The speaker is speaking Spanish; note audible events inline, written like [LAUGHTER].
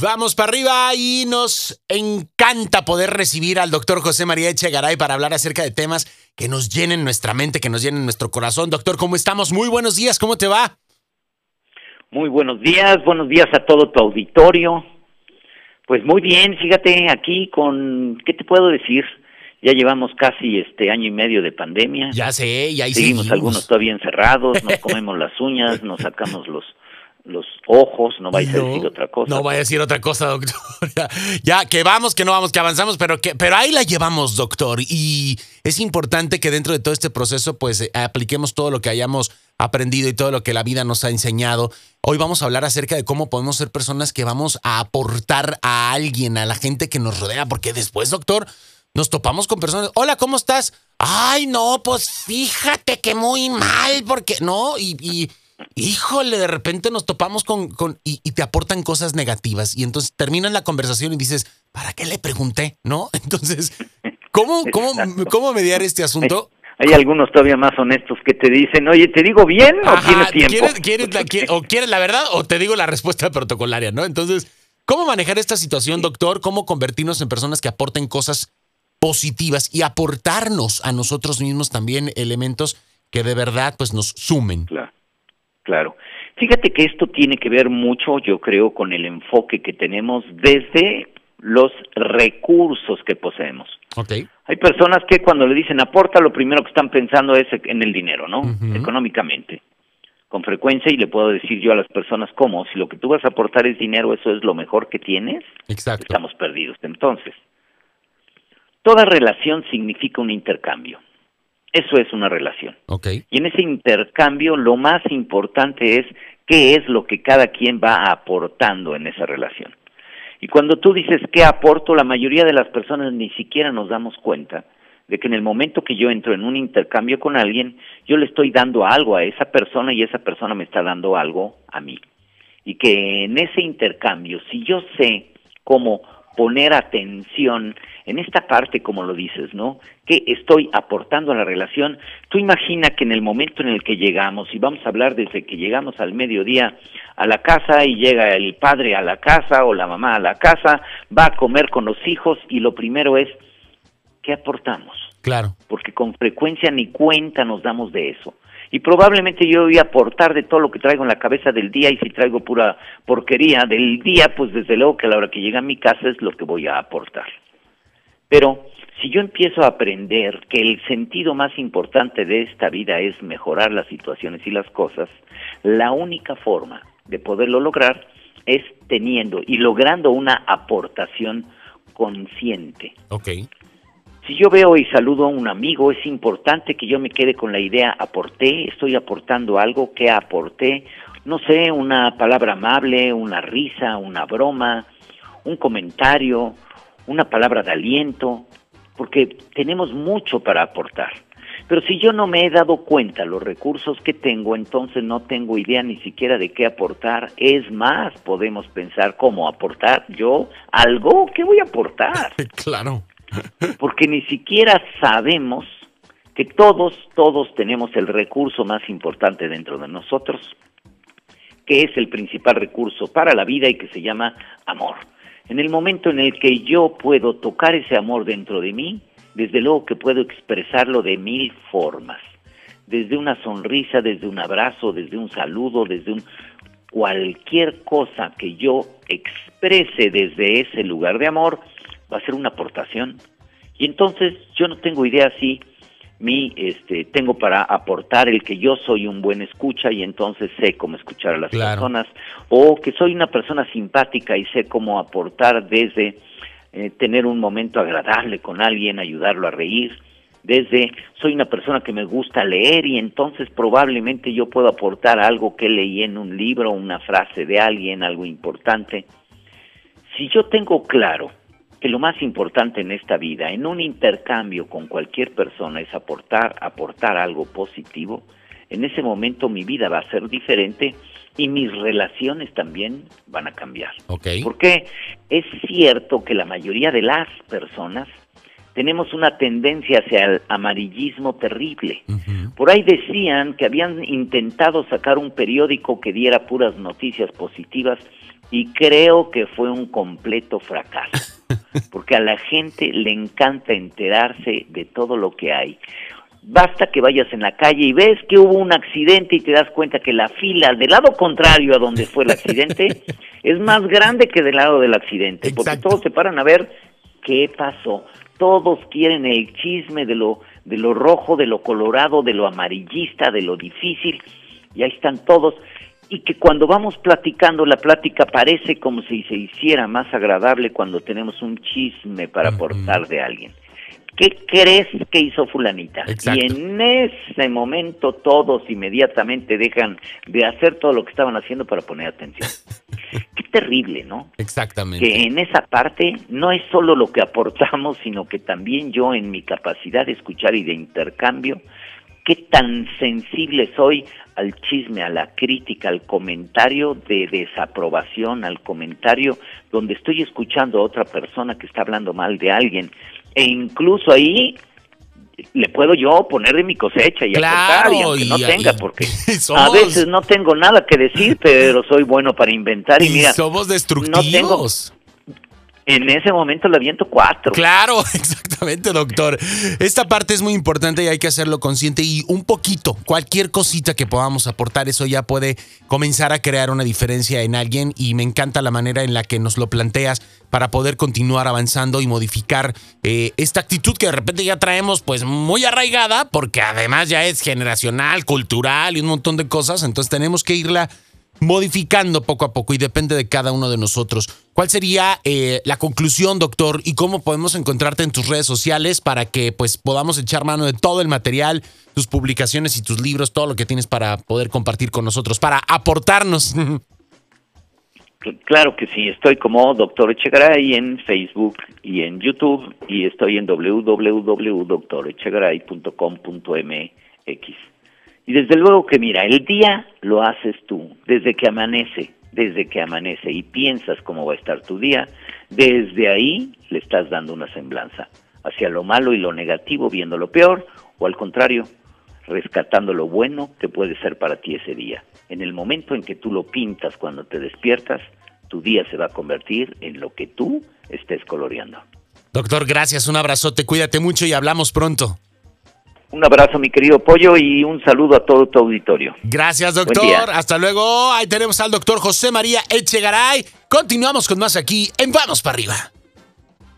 Vamos para arriba y nos encanta poder recibir al doctor José María Echegaray para hablar acerca de temas que nos llenen nuestra mente, que nos llenen nuestro corazón. Doctor, ¿cómo estamos? Muy buenos días, ¿cómo te va? Muy buenos días, buenos días a todo tu auditorio. Pues muy bien, fíjate aquí con, ¿qué te puedo decir? Ya llevamos casi este año y medio de pandemia. Ya sé, y ahí seguimos. algunos todavía encerrados, nos [LAUGHS] comemos las uñas, nos sacamos los los ojos, no vaya a decir otra cosa. No vaya a decir otra cosa, [LAUGHS] doctor. ya, que vamos, que no vamos, que avanzamos, pero que pero ahí la llevamos, doctor. Y es importante que dentro de todo este proceso, pues eh, apliquemos todo lo que hayamos aprendido y todo lo que la vida nos ha enseñado. Hoy vamos a hablar acerca de cómo podemos ser personas que vamos a aportar a alguien, a la gente que nos rodea, porque después, doctor, nos topamos con personas. Hola, ¿cómo estás? Ay, no, pues fíjate que muy mal, porque no, y híjole, de repente nos topamos con, con y, te aportan cosas negativas y entonces terminas la conversación y dices, ¿para qué le pregunté? ¿No? [LAUGHS] Entonces, ¿cómo, cómo, cómo mediar este asunto? Hay, algunos todavía más honestos que te dicen, oye, ¿te digo bien o tienes tiempo? ¿quieres, la, o quieres la verdad o te digo la respuesta protocolaria, ¿no? Entonces, ¿cómo manejar esta situación, doctor? ¿Cómo convertirnos en personas que aporten cosas positivas y aportarnos a nosotros mismos también elementos que de verdad pues nos sumen? Claro. Claro. Fíjate que esto tiene que ver mucho, yo creo, con el enfoque que tenemos desde los recursos que poseemos. Okay. Hay personas que cuando le dicen aporta, lo primero que están pensando es en el dinero, ¿no? Económicamente. Con frecuencia, y le puedo decir yo a las personas cómo, si lo que tú vas a aportar es dinero, eso es lo mejor que tienes, Exacto. estamos perdidos. Entonces, toda relación significa un intercambio. Eso es una relación. Okay. Y en ese intercambio lo más importante es qué es lo que cada quien va aportando en esa relación. Y cuando tú dices qué aporto, la mayoría de las personas ni siquiera nos damos cuenta de que en el momento que yo entro en un intercambio con alguien, yo le estoy dando algo a esa persona y esa persona me está dando algo a mí. Y que en ese intercambio, si yo sé cómo poner atención en esta parte, como lo dices, ¿no? Que estoy aportando a la relación. Tú imagina que en el momento en el que llegamos, y vamos a hablar desde que llegamos al mediodía a la casa y llega el padre a la casa o la mamá a la casa, va a comer con los hijos y lo primero es, ¿qué aportamos? Claro. Porque con frecuencia ni cuenta nos damos de eso y probablemente yo voy a aportar de todo lo que traigo en la cabeza del día y si traigo pura porquería del día, pues desde luego que a la hora que llega a mi casa es lo que voy a aportar. Pero si yo empiezo a aprender que el sentido más importante de esta vida es mejorar las situaciones y las cosas, la única forma de poderlo lograr es teniendo y logrando una aportación consciente. Okay. Si yo veo y saludo a un amigo, es importante que yo me quede con la idea, aporté, estoy aportando algo, que aporté? No sé, una palabra amable, una risa, una broma, un comentario, una palabra de aliento, porque tenemos mucho para aportar. Pero si yo no me he dado cuenta los recursos que tengo, entonces no tengo idea ni siquiera de qué aportar. Es más, podemos pensar cómo aportar yo algo que voy a aportar. [LAUGHS] claro. Porque ni siquiera sabemos que todos, todos tenemos el recurso más importante dentro de nosotros, que es el principal recurso para la vida y que se llama amor. En el momento en el que yo puedo tocar ese amor dentro de mí, desde luego que puedo expresarlo de mil formas, desde una sonrisa, desde un abrazo, desde un saludo, desde un cualquier cosa que yo exprese desde ese lugar de amor va a ser una aportación. Y entonces yo no tengo idea si mi este tengo para aportar el que yo soy un buen escucha y entonces sé cómo escuchar a las personas o que soy una persona simpática y sé cómo aportar desde eh, tener un momento agradable con alguien, ayudarlo a reír, desde soy una persona que me gusta leer y entonces probablemente yo puedo aportar algo que leí en un libro, una frase de alguien, algo importante. Si yo tengo claro que lo más importante en esta vida, en un intercambio con cualquier persona, es aportar, aportar algo positivo, en ese momento mi vida va a ser diferente y mis relaciones también van a cambiar. Porque es cierto que la mayoría de las personas tenemos una tendencia hacia el amarillismo terrible. Por ahí decían que habían intentado sacar un periódico que diera puras noticias positivas y creo que fue un completo fracaso, porque a la gente le encanta enterarse de todo lo que hay. Basta que vayas en la calle y ves que hubo un accidente y te das cuenta que la fila del lado contrario a donde fue el accidente [LAUGHS] es más grande que del lado del accidente, porque todos se paran a ver qué pasó. Todos quieren el chisme de lo de lo rojo, de lo colorado, de lo amarillista, de lo difícil, y ahí están todos y que cuando vamos platicando la plática parece como si se hiciera más agradable cuando tenemos un chisme para aportar de alguien. ¿Qué crees que hizo fulanita? Y en ese momento todos inmediatamente dejan de hacer todo lo que estaban haciendo para poner atención. [LAUGHS] Qué terrible, ¿no? Exactamente. Que en esa parte no es solo lo que aportamos, sino que también yo en mi capacidad de escuchar y de intercambio, qué tan sensible soy al chisme, a la crítica, al comentario de desaprobación, al comentario donde estoy escuchando a otra persona que está hablando mal de alguien e incluso ahí le puedo yo poner de mi cosecha y claro, y aunque no tenga, porque [LAUGHS] a veces no tengo nada que decir, pero soy bueno para inventar y, mira, somos destructivos. En ese momento le aviento cuatro. Claro, [LAUGHS] exactamente, doctor. Esta parte es muy importante y hay que hacerlo consciente y un poquito, cualquier cosita que podamos aportar, eso ya puede comenzar a crear una diferencia en alguien y me encanta la manera en la que nos lo planteas para poder continuar avanzando y modificar eh, esta actitud que de repente ya traemos pues muy arraigada porque además ya es generacional, cultural y un montón de cosas, entonces tenemos que irla modificando poco a poco y depende de cada uno de nosotros. ¿Cuál sería eh, la conclusión, doctor? ¿Y cómo podemos encontrarte en tus redes sociales para que pues podamos echar mano de todo el material, tus publicaciones y tus libros, todo lo que tienes para poder compartir con nosotros, para aportarnos? Claro que sí, estoy como doctor Echegaray en Facebook y en YouTube y estoy en www.doctorechegaray.com.mx. Y desde luego que mira, el día lo haces tú, desde que amanece, desde que amanece y piensas cómo va a estar tu día, desde ahí le estás dando una semblanza hacia lo malo y lo negativo, viendo lo peor, o al contrario, rescatando lo bueno que puede ser para ti ese día. En el momento en que tú lo pintas cuando te despiertas, tu día se va a convertir en lo que tú estés coloreando. Doctor, gracias, un abrazote, cuídate mucho y hablamos pronto. Un abrazo, mi querido Pollo, y un saludo a todo tu auditorio. Gracias, doctor. Hasta luego. Ahí tenemos al doctor José María Echegaray. Continuamos con más aquí en Vamos para arriba.